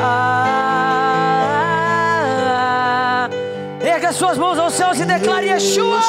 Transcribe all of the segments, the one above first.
ah, Erga suas mãos aos céus e declare Yeshua.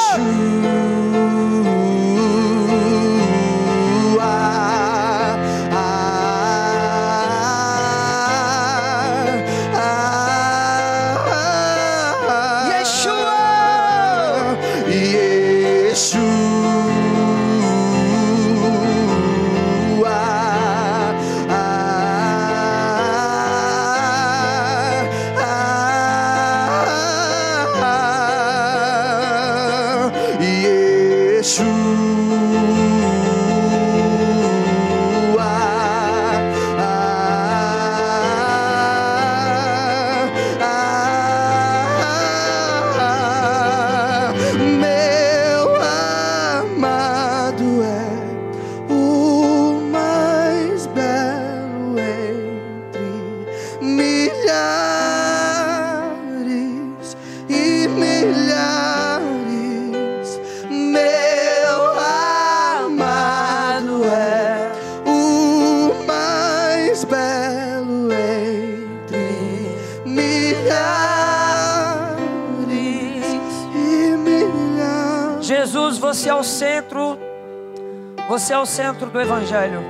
Você é o centro do Evangelho.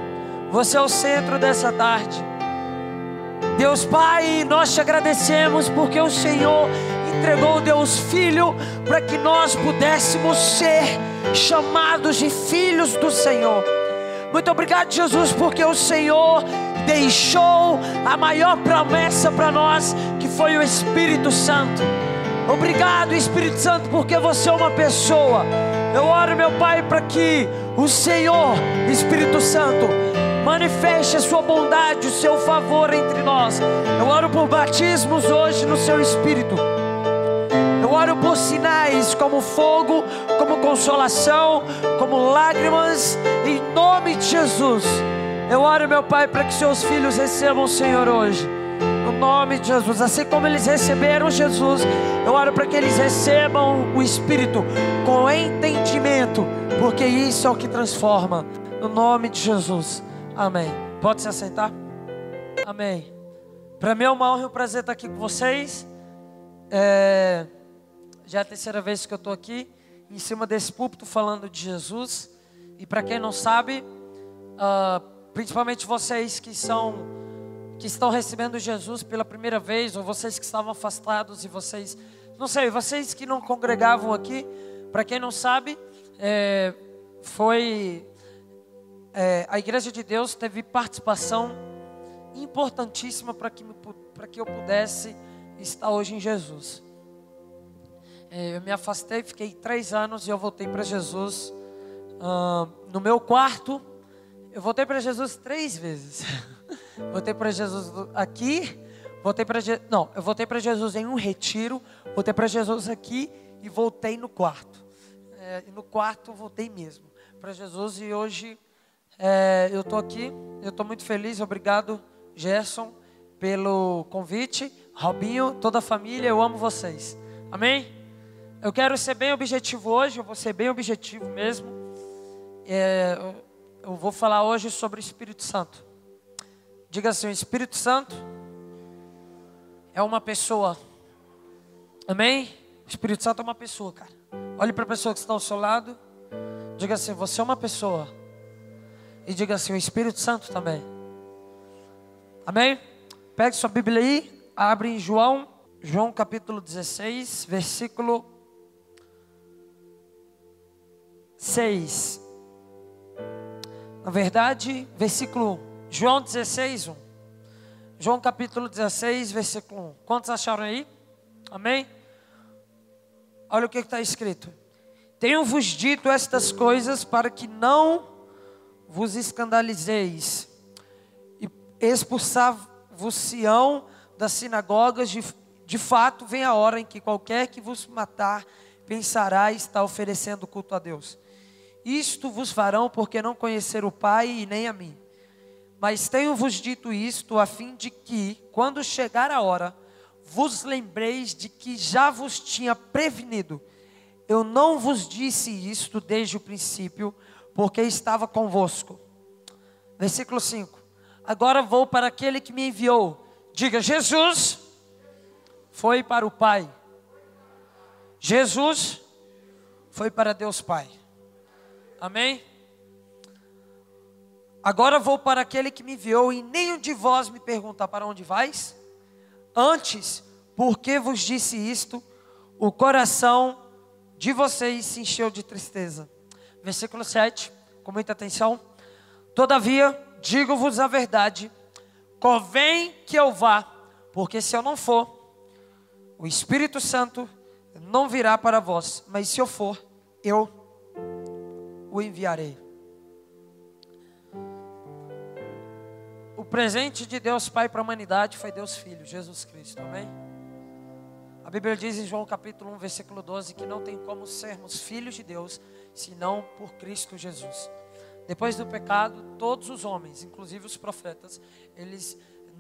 Você é o centro dessa tarde. Deus Pai, nós te agradecemos porque o Senhor entregou Deus Filho para que nós pudéssemos ser chamados de filhos do Senhor. Muito obrigado, Jesus, porque o Senhor deixou a maior promessa para nós, que foi o Espírito Santo. Obrigado, Espírito Santo, porque você é uma pessoa. Eu oro, meu Pai, para que o Senhor, Espírito Santo, manifeste a sua bondade, o seu favor entre nós. Eu oro por batismos hoje no seu Espírito. Eu oro por sinais como fogo, como consolação, como lágrimas, em nome de Jesus. Eu oro, meu Pai, para que seus filhos recebam o Senhor hoje. No nome de Jesus, assim como eles receberam Jesus, eu oro para que eles recebam o Espírito com entendimento, porque isso é o que transforma. No nome de Jesus, amém. Pode se assentar? Amém. Para mim é uma honra e um prazer estar aqui com vocês. É... Já é a terceira vez que eu estou aqui, em cima desse púlpito, falando de Jesus. E para quem não sabe, uh, principalmente vocês que são que estão recebendo Jesus pela primeira vez, ou vocês que estavam afastados e vocês, não sei, vocês que não congregavam aqui, para quem não sabe, é, foi é, a Igreja de Deus teve participação importantíssima para que, que eu pudesse estar hoje em Jesus. É, eu me afastei, fiquei três anos e eu voltei para Jesus. Uh, no meu quarto, eu voltei para Jesus três vezes. Voltei para Jesus aqui, voltei para não, eu voltei para Jesus em um retiro, voltei para Jesus aqui e voltei no quarto. É, e no quarto voltei mesmo para Jesus e hoje é, eu estou aqui, eu estou muito feliz, obrigado Gerson pelo convite, Robinho, toda a família, eu amo vocês. Amém? Eu quero ser bem objetivo hoje, eu vou ser bem objetivo mesmo. É, eu vou falar hoje sobre o Espírito Santo. Diga assim: o Espírito Santo é uma pessoa. Amém? O Espírito Santo é uma pessoa, cara. Olhe para a pessoa que está ao seu lado. Diga assim: você é uma pessoa. E diga assim: o Espírito Santo também. Amém? Pegue sua Bíblia aí. Abre em João. João capítulo 16, versículo 6. Na verdade, versículo 1. João 16, 1. João capítulo 16, versículo 1. Quantos acharam aí? Amém? Olha o que está escrito. Tenho-vos dito estas coisas para que não vos escandalizeis. E expulsar-vos-ão das sinagogas. De, de fato, vem a hora em que qualquer que vos matar pensará estar oferecendo culto a Deus. Isto vos farão porque não conhecer o Pai e nem a mim. Mas tenho-vos dito isto a fim de que, quando chegar a hora, vos lembreis de que já vos tinha prevenido. Eu não vos disse isto desde o princípio, porque estava convosco. Versículo 5. Agora vou para aquele que me enviou. Diga, Jesus foi para o Pai. Jesus foi para Deus Pai. Amém? Agora vou para aquele que me enviou, e nenhum de vós me pergunta para onde vais? Antes, porque vos disse isto, o coração de vocês se encheu de tristeza. Versículo 7, com muita atenção. Todavia, digo-vos a verdade, convém que eu vá, porque se eu não for, o Espírito Santo não virá para vós, mas se eu for, eu o enviarei. O presente de Deus Pai para a humanidade foi Deus Filho, Jesus Cristo, amém? A Bíblia diz em João capítulo 1, versículo 12, que não tem como sermos filhos de Deus, senão por Cristo Jesus. Depois do pecado, todos os homens, inclusive os profetas, eles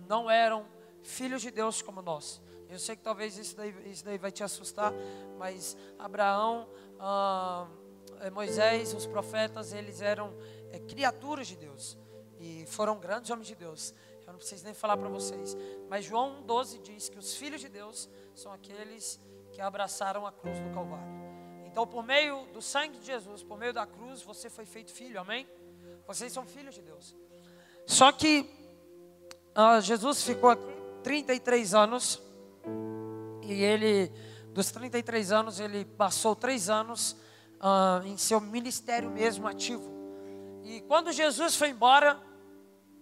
não eram filhos de Deus como nós. Eu sei que talvez isso daí, isso daí vai te assustar, mas Abraão, ah, Moisés, os profetas, eles eram é, criaturas de Deus e foram grandes homens de Deus. Eu não preciso nem falar para vocês, mas João 1,12 diz que os filhos de Deus são aqueles que abraçaram a cruz do Calvário. Então, por meio do sangue de Jesus, por meio da cruz, você foi feito filho, amém? Vocês são filhos de Deus. Só que Jesus ficou aqui 33 anos e ele, dos 33 anos, ele passou três anos uh, em seu ministério mesmo ativo. E quando Jesus foi embora,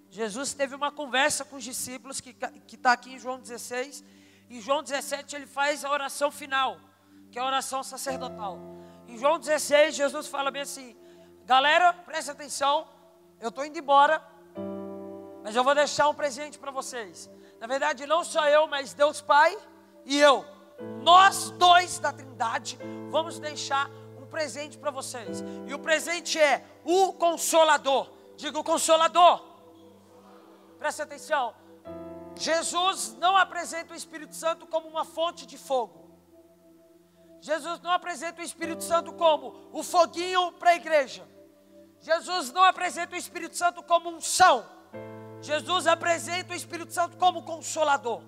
Jesus teve uma conversa com os discípulos, que está aqui em João 16. Em João 17, ele faz a oração final, que é a oração sacerdotal. Em João 16, Jesus fala bem assim: Galera, presta atenção, eu estou indo embora, mas eu vou deixar um presente para vocês. Na verdade, não só eu, mas Deus Pai e eu, nós dois da Trindade, vamos deixar presente para vocês. E o presente é o Consolador. Diga o Consolador. Presta atenção. Jesus não apresenta o Espírito Santo como uma fonte de fogo. Jesus não apresenta o Espírito Santo como o foguinho para a igreja. Jesus não apresenta o Espírito Santo como um são. Jesus apresenta o Espírito Santo como consolador.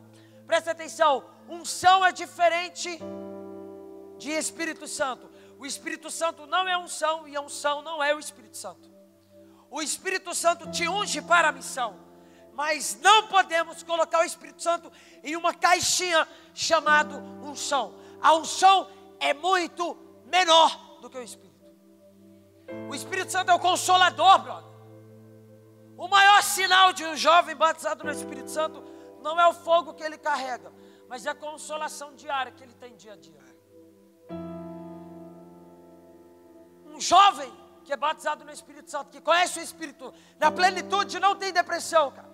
Presta atenção, unção é diferente de Espírito Santo. O Espírito Santo não é unção e a unção não é o Espírito Santo. O Espírito Santo te unge para a missão, mas não podemos colocar o Espírito Santo em uma caixinha chamado unção. A unção é muito menor do que o Espírito. O Espírito Santo é o consolador, brother. O maior sinal de um jovem batizado no Espírito Santo não é o fogo que ele carrega, mas é a consolação diária que ele tem dia a dia. Um jovem que é batizado no Espírito Santo, que conhece o Espírito na plenitude, não tem depressão, cara.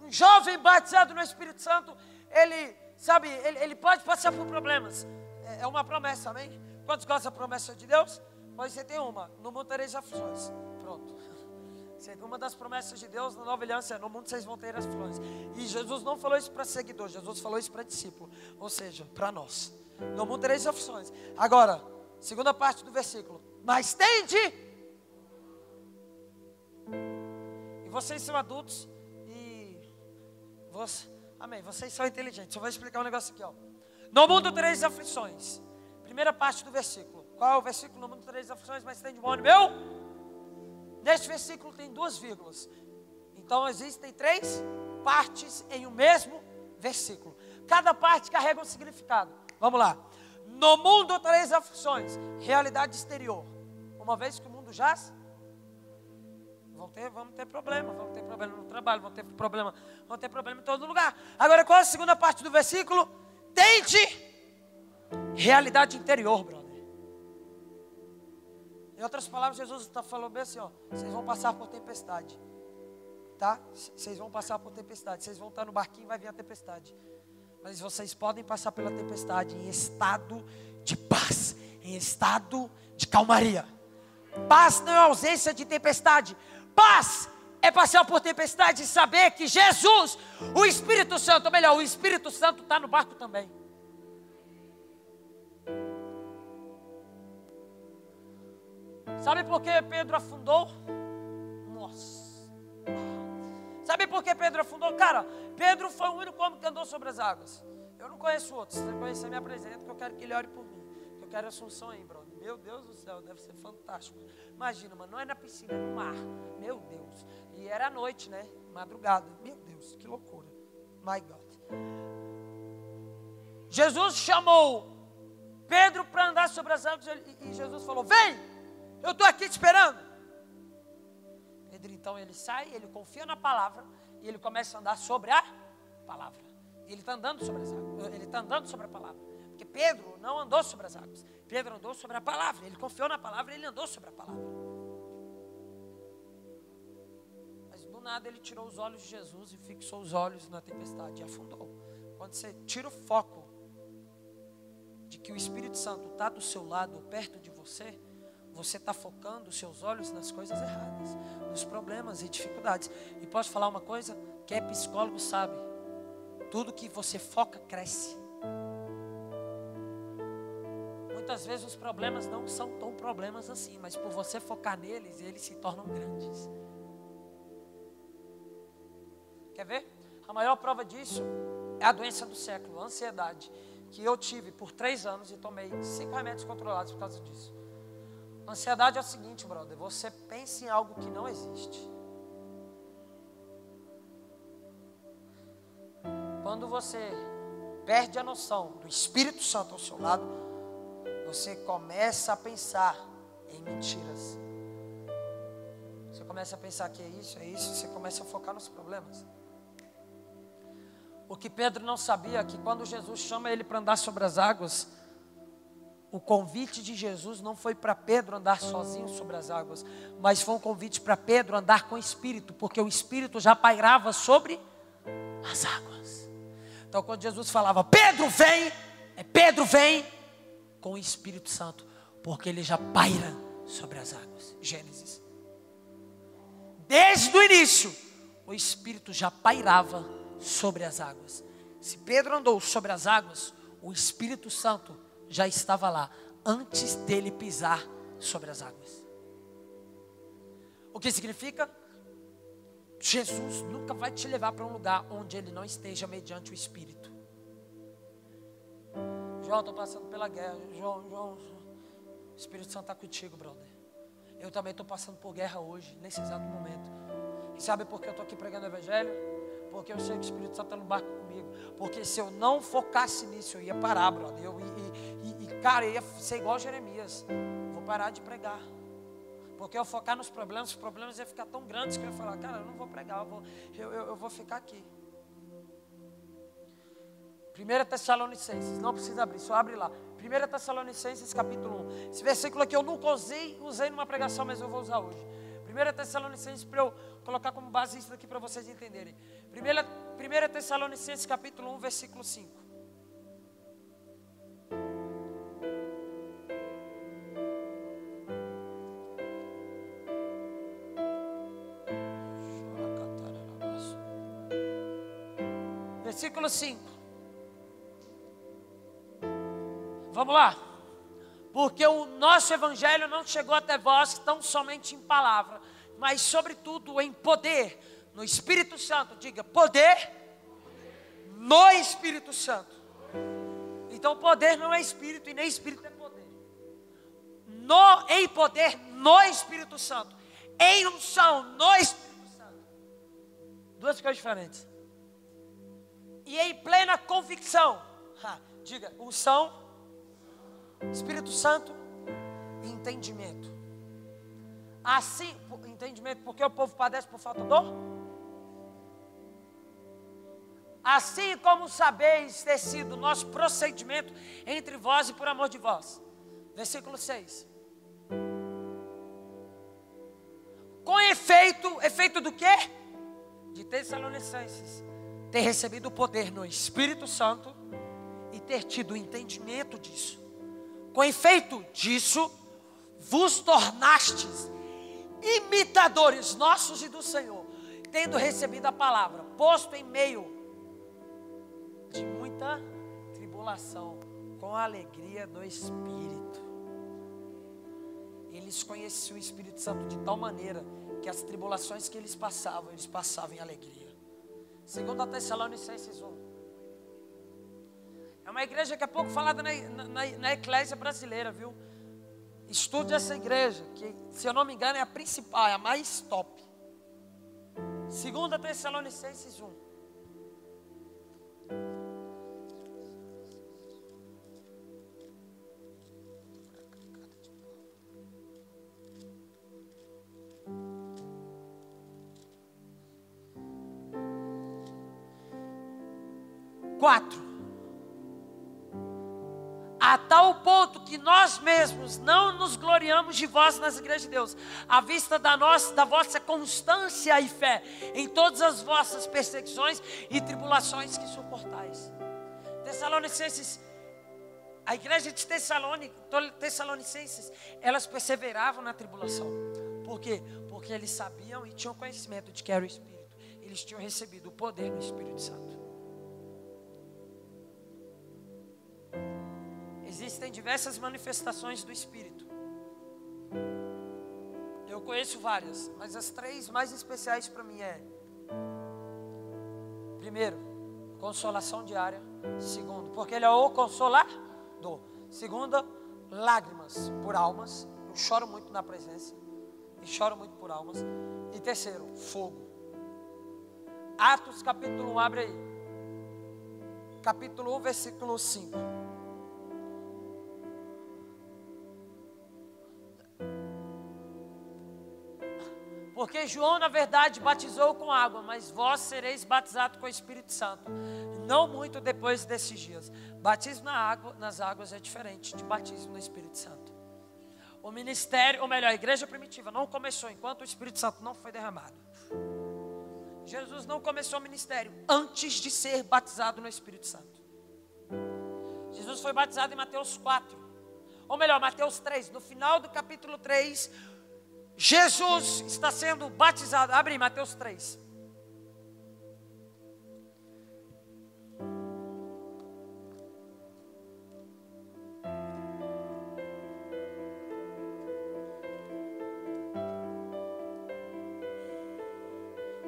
Um jovem batizado no Espírito Santo, ele, sabe, ele, ele pode passar por problemas. É, é uma promessa, amém? Quantos gostam da promessa de Deus? Pois você tem uma, no mundo tereis aflições. Pronto. Uma das promessas de Deus na nova aliança é: no mundo vocês vão ter as flores. E Jesus não falou isso para seguidor, Jesus falou isso para discípulo, ou seja, para nós. No mundo tereis aflições. Agora, segunda parte do versículo: Mas tende. E vocês são adultos e. Você, amém. Vocês são inteligentes. Eu vou explicar um negócio aqui, ó. No mundo tereis aflições. Primeira parte do versículo. Qual é o versículo? No mundo tereis aflições, mas tem de bom meu Neste versículo tem duas vírgulas. Então existem três partes em um mesmo versículo. Cada parte carrega um significado. Vamos lá. No mundo três aflições. Realidade exterior. Uma vez que o mundo jaz, vão ter, vamos ter problema, vamos ter problema no trabalho, vamos ter problema, vamos ter problema em todo lugar. Agora qual é a segunda parte do versículo? Tente realidade interior, brother. Em outras palavras, Jesus está falando bem assim: ó, vocês vão passar por tempestade. Tá? Vocês vão passar por tempestade. Vocês vão estar no barquinho e vai vir a tempestade. Mas vocês podem passar pela tempestade em estado de paz, em estado de calmaria. Paz não é ausência de tempestade. Paz é passar por tempestade e saber que Jesus, o Espírito Santo, ou melhor, o Espírito Santo está no barco também. Sabe por que Pedro afundou? Nossa. Sabe por que Pedro afundou? Cara, Pedro foi o único homem que andou sobre as águas. Eu não conheço outros. Se você conhecer, me apresenta, que eu quero que ele ore por mim. Eu quero Assunção aí, brother. Meu Deus do céu, deve ser fantástico. Imagina, mano, não é na piscina, é no mar. Meu Deus. E era à noite, né? Madrugada. Meu Deus, que loucura. My God. Jesus chamou Pedro para andar sobre as águas e Jesus falou: Vem, eu estou aqui te esperando. Então ele sai, ele confia na palavra e ele começa a andar sobre a palavra. Ele está andando sobre as águas, ele está andando sobre a palavra. Porque Pedro não andou sobre as águas, Pedro andou sobre a palavra. Ele confiou na palavra, ele andou sobre a palavra. Mas do nada ele tirou os olhos de Jesus e fixou os olhos na tempestade e afundou. Quando você tira o foco de que o Espírito Santo está do seu lado, perto de você, você está focando os seus olhos nas coisas erradas, nos problemas e dificuldades. E posso falar uma coisa? Quem é psicólogo sabe: tudo que você foca cresce. Muitas vezes os problemas não são tão problemas assim, mas por você focar neles, eles se tornam grandes. Quer ver? A maior prova disso é a doença do século, a ansiedade que eu tive por três anos e tomei cinco remédios controlados por causa disso. Ansiedade é o seguinte, brother: você pensa em algo que não existe. Quando você perde a noção do Espírito Santo ao seu lado, você começa a pensar em mentiras. Você começa a pensar que é isso, é isso, você começa a focar nos problemas. O que Pedro não sabia é que quando Jesus chama ele para andar sobre as águas, o convite de Jesus não foi para Pedro andar sozinho sobre as águas, mas foi um convite para Pedro andar com o Espírito, porque o Espírito já pairava sobre as águas. Então, quando Jesus falava, Pedro vem, é Pedro vem com o Espírito Santo, porque ele já paira sobre as águas. Gênesis. Desde o início, o Espírito já pairava sobre as águas. Se Pedro andou sobre as águas, o Espírito Santo já estava lá antes dele pisar sobre as águas. O que significa? Jesus nunca vai te levar para um lugar onde ele não esteja mediante o Espírito. João, estou passando pela guerra. João, João, o Espírito Santo está contigo, brother. Eu também estou passando por guerra hoje, nesse exato momento. E sabe por que eu estou aqui pregando o Evangelho? Porque eu sei que o Espírito Santo está no barco comigo. Porque se eu não focasse nisso, eu ia parar, brother. Eu, e, cara, eu ia ser igual Jeremias. Vou parar de pregar. Porque eu focar nos problemas, os problemas iam ficar tão grandes que eu ia falar, cara, eu não vou pregar, eu vou, eu, eu, eu vou ficar aqui. 1 Tessalonicenses, não precisa abrir, só abre lá. 1 Tessalonicenses capítulo 1. Esse versículo aqui eu nunca usei, usei numa pregação, mas eu vou usar hoje. 1 Tessalonicenses, para eu colocar como base isso aqui para vocês entenderem. 1 Tessalonicenses capítulo 1, versículo 5. 5. Vamos lá porque o nosso evangelho não chegou até vós tão somente em palavra, mas sobretudo em poder, no Espírito Santo. Diga, poder no Espírito Santo. Então, poder não é espírito e nem espírito é poder. No em poder no Espírito Santo. Em unção no Espírito Santo. Duas coisas diferentes. E em plena convicção. Ha, diga, unção Espírito Santo, entendimento. Assim, entendimento, porque o povo padece por falta de dor? Assim como sabeis ter sido nosso procedimento entre vós e por amor de vós. Versículo 6. Com efeito, efeito do quê? De Tessalonicenses. Ter recebido o poder no Espírito Santo e ter tido o entendimento disso. Com efeito disso, vos tornastes imitadores nossos e do Senhor, tendo recebido a palavra, posto em meio de muita tribulação, com a alegria do Espírito. Eles conheciam o Espírito Santo de tal maneira que as tribulações que eles passavam, eles passavam em alegria. Segundo a Tessalonicenses 1. É uma igreja que é pouco falada na, na, na eclésia brasileira, viu? Estude essa igreja, que se eu não me engano é a principal, é a mais top. Segunda Tessalonicenses 1. Quatro. A tal ponto que nós mesmos não nos gloriamos de vós nas igrejas de Deus, à vista da nossa, da vossa constância e fé em todas as vossas perseguições e tribulações que suportais. Tessalonicenses, a igreja de Tessalonicenses, elas perseveravam na tribulação. Por quê? Porque eles sabiam e tinham conhecimento de que era o Espírito. Eles tinham recebido o poder do Espírito Santo. Existem diversas manifestações do Espírito. Eu conheço várias, mas as três mais especiais para mim é: primeiro, consolação diária. Segundo, porque Ele é o consolador. Segunda, lágrimas por almas. Eu choro muito na presença e choro muito por almas. E terceiro, fogo. Atos capítulo 1, abre aí. Capítulo 1, versículo 5. Porque João, na verdade, batizou com água, mas vós sereis batizados com o Espírito Santo. Não muito depois desses dias. Batismo na água, nas águas é diferente de batismo no Espírito Santo. O ministério, ou melhor, a igreja primitiva não começou enquanto o Espírito Santo não foi derramado. Jesus não começou o ministério antes de ser batizado no Espírito Santo. Jesus foi batizado em Mateus 4. Ou melhor, Mateus 3. No final do capítulo 3, Jesus está sendo batizado. Abre Mateus 3.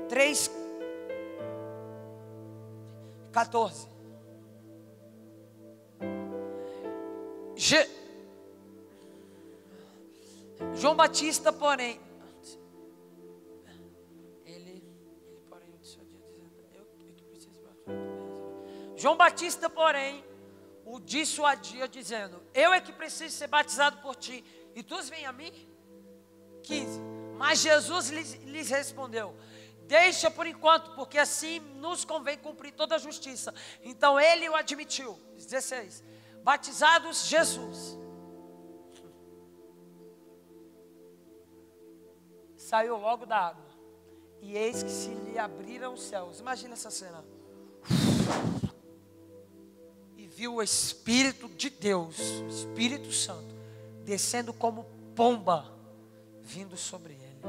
Três, 14. Je, João Batista, porém, ele, ele porém, eu, eu que preciso João Batista, porém, o dissuadia dizendo: Eu é que preciso ser batizado por ti, e tu vem a mim? 15. Mas Jesus lhes, lhes respondeu: Deixa por enquanto, porque assim nos convém cumprir toda a justiça. Então ele o admitiu. 16. Batizados Jesus saiu logo da água. E eis que se lhe abriram os céus. Imagina essa cena. E viu o Espírito de Deus, o Espírito Santo, descendo como pomba, vindo sobre ele.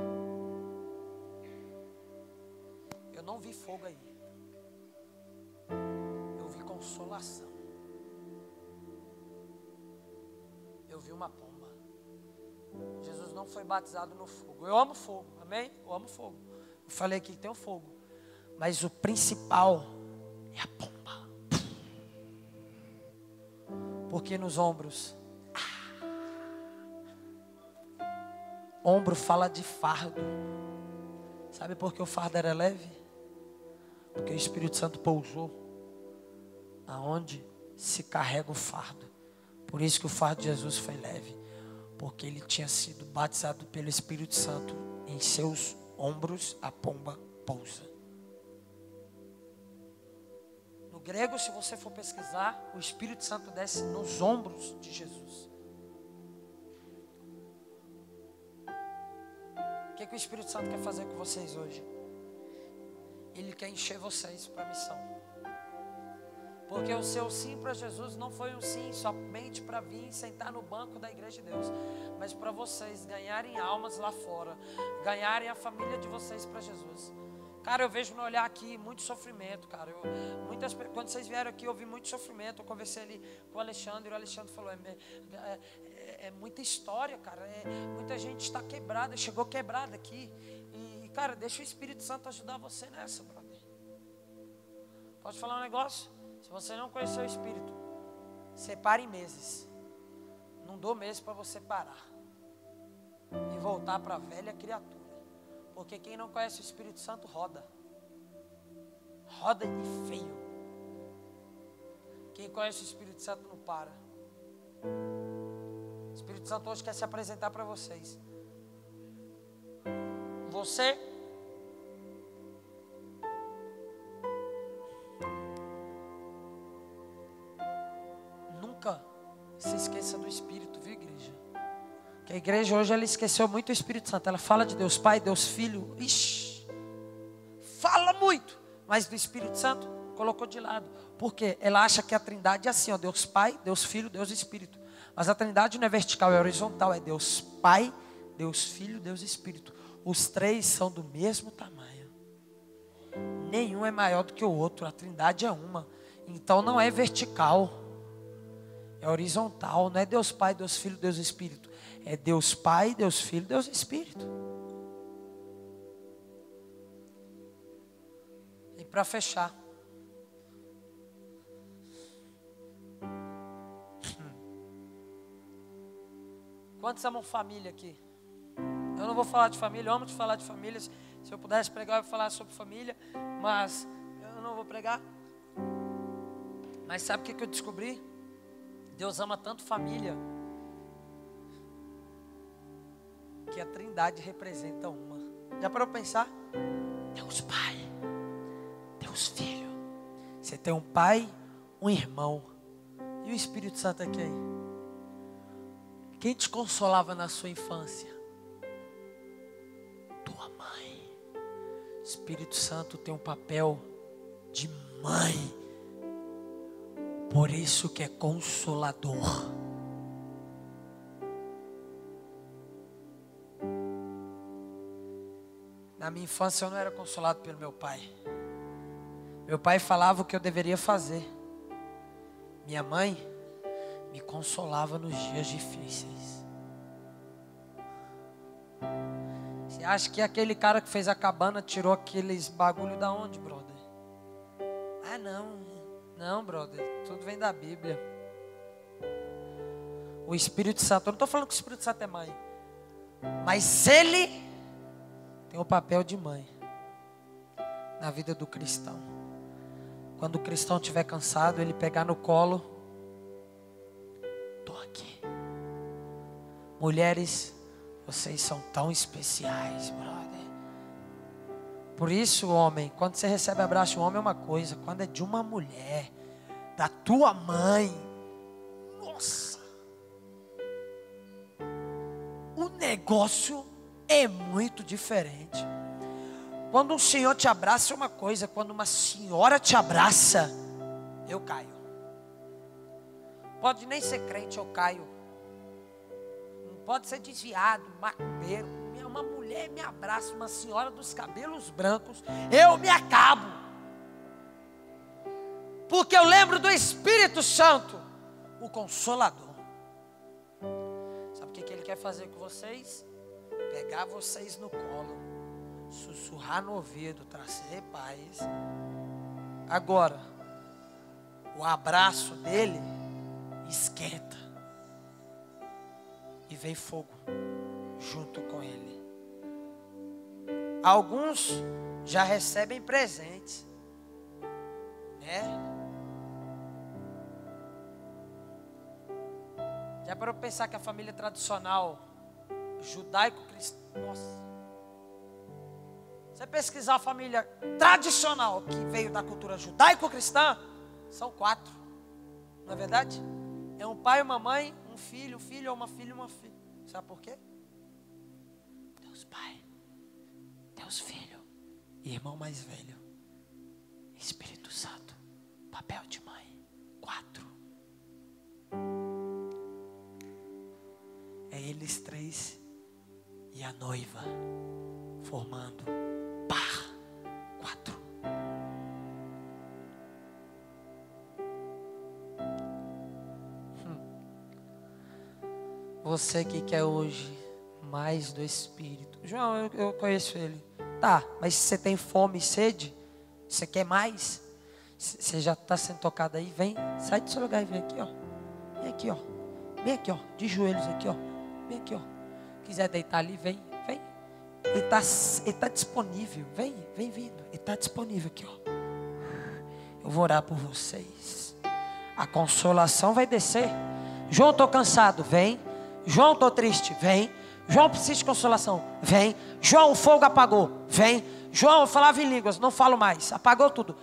Eu não vi fogo aí. Eu vi consolação. Eu vi uma pomba. Jesus não foi batizado no fogo. Eu amo fogo, amém? Eu amo fogo. Eu falei que tem o fogo. Mas o principal é a pomba. Porque nos ombros. Ah, ombro fala de fardo. Sabe por que o fardo era leve? Porque o Espírito Santo pousou aonde se carrega o fardo. Por isso que o fardo de Jesus foi leve porque ele tinha sido batizado pelo Espírito Santo. Em seus ombros a pomba pousa. No grego, se você for pesquisar, o Espírito Santo desce nos ombros de Jesus. O que, que o Espírito Santo quer fazer com vocês hoje? Ele quer encher vocês para a missão. Porque o seu sim para Jesus não foi um sim somente para vir sentar no banco da igreja de Deus, mas para vocês ganharem almas lá fora, ganharem a família de vocês para Jesus. Cara, eu vejo no olhar aqui muito sofrimento, cara. Eu, muitas, quando vocês vieram aqui, eu vi muito sofrimento. Eu conversei ali com o Alexandre, e o Alexandre falou: é, é, é, é muita história, cara. É, muita gente está quebrada, chegou quebrada aqui. E, cara, deixa o Espírito Santo ajudar você nessa, brother. Pode falar um negócio? Se você não conheceu o Espírito, separe meses. Não dou meses para você parar e voltar para a velha criatura. Porque quem não conhece o Espírito Santo roda. Roda e feio. Quem conhece o Espírito Santo não para. O Espírito Santo hoje quer se apresentar para vocês. Você do Espírito, viu, igreja? Que a igreja hoje ela esqueceu muito o Espírito Santo. Ela fala de Deus Pai, Deus Filho. Ixi, fala muito, mas do Espírito Santo colocou de lado. Porque ela acha que a Trindade é assim, ó, Deus Pai, Deus Filho, Deus Espírito. Mas a Trindade não é vertical, é horizontal, é Deus Pai, Deus Filho, Deus Espírito. Os três são do mesmo tamanho. Nenhum é maior do que o outro. A Trindade é uma. Então não é vertical. É horizontal, não é Deus Pai, Deus Filho, Deus Espírito. É Deus Pai, Deus Filho, Deus Espírito. E para fechar, Quantos amam família aqui? Eu não vou falar de família, eu amo de falar de família. Se eu pudesse pregar, eu ia falar sobre família, mas eu não vou pregar. Mas sabe o que eu descobri? Deus ama tanto família que a Trindade representa uma. Já para pensar? Deus Pai, Deus Filho. Você tem um pai, um irmão. E o Espírito Santo aqui aí? Quem te consolava na sua infância? Tua mãe. Espírito Santo tem um papel de mãe. Por isso que é consolador. Na minha infância eu não era consolado pelo meu pai. Meu pai falava o que eu deveria fazer. Minha mãe me consolava nos dias difíceis. Você acha que aquele cara que fez a cabana tirou aqueles bagulho da onde, brother? Ah, não. Não, brother. Tudo vem da Bíblia. O Espírito Santo, eu não estou falando que o Espírito Santo é mãe. Mas ele tem o papel de mãe na vida do cristão. Quando o cristão estiver cansado, ele pegar no colo aqui. Mulheres, vocês são tão especiais, brother. Por isso, homem, quando você recebe abraço de um homem é uma coisa, quando é de uma mulher, da tua mãe, nossa, o negócio é muito diferente. Quando um senhor te abraça é uma coisa, quando uma senhora te abraça, eu caio. Pode nem ser crente, eu caio. Não pode ser desviado, macumbeiro. Uma mulher me abraça, uma senhora dos cabelos brancos, eu me acabo. Porque eu lembro do Espírito Santo, o Consolador. Sabe o que, ele quer fazer com vocês? Pegar vocês no colo, sussurrar no ouvido, trazer paz. Agora, o abraço dele esquenta e vem fogo junto com ele. Alguns já recebem presentes, né? Já para pensar que a família tradicional judaico-cristã, nossa. Você pesquisar a família tradicional que veio da cultura judaico-cristã, são quatro, não é verdade? É um pai, uma mãe, um filho, um filho uma filha uma filha. Sabe por quê? Deus Pai, Deus Filho e irmão mais velho. Espírito Santo, papel de mãe. Quatro. É eles três e a noiva formando par. Quatro. Você que quer hoje mais do Espírito. João, eu, eu conheço ele. Tá, mas se você tem fome e sede, você quer mais? Você já está sendo tocado aí? Vem, sai do seu lugar e vem aqui, ó. Vem aqui, ó. Vem aqui, ó. De joelhos aqui, ó. Vem aqui, ó. Quiser deitar ali, vem, vem. Ele está ele tá disponível. Vem, vem vindo. Ele está disponível aqui, ó. Eu vou orar por vocês. A consolação vai descer. João, estou cansado. Vem. João, estou triste. Vem. João, preciso de consolação. Vem. João, o fogo apagou. Vem. João, eu falava em línguas. Não falo mais. Apagou tudo.